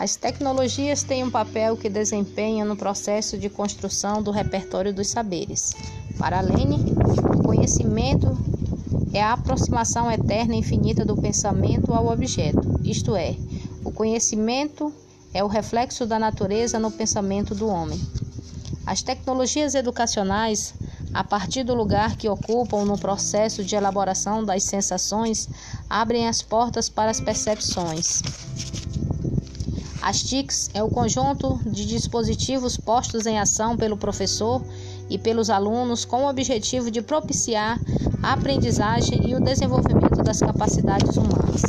As tecnologias têm um papel que desempenham no processo de construção do repertório dos saberes. Para Lene, o conhecimento é a aproximação eterna e infinita do pensamento ao objeto, isto é, o conhecimento é o reflexo da natureza no pensamento do homem. As tecnologias educacionais, a partir do lugar que ocupam no processo de elaboração das sensações, abrem as portas para as percepções. As TICs é o conjunto de dispositivos postos em ação pelo professor e pelos alunos com o objetivo de propiciar a aprendizagem e o desenvolvimento das capacidades humanas.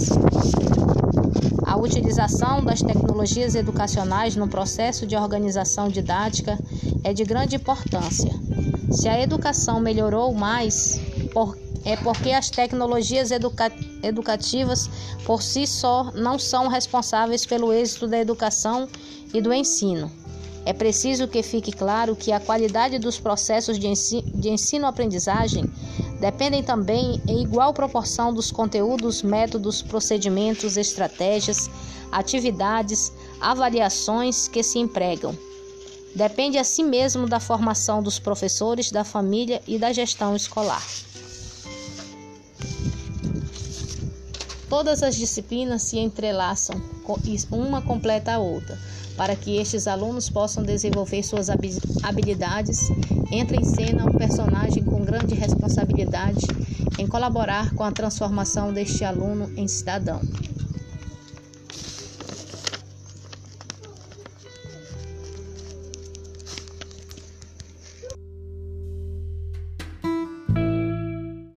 A utilização das tecnologias educacionais no processo de organização didática é de grande importância. Se a educação melhorou mais, é porque as tecnologias educa educativas por si só não são responsáveis pelo êxito da educação e do ensino. É preciso que fique claro que a qualidade dos processos de ensino-aprendizagem dependem também em igual proporção dos conteúdos, métodos, procedimentos, estratégias, atividades, avaliações que se empregam. Depende assim mesmo da formação dos professores, da família e da gestão escolar. Todas as disciplinas se entrelaçam, uma completa a outra para que estes alunos possam desenvolver suas habilidades, entra em cena um personagem com grande responsabilidade em colaborar com a transformação deste aluno em cidadão.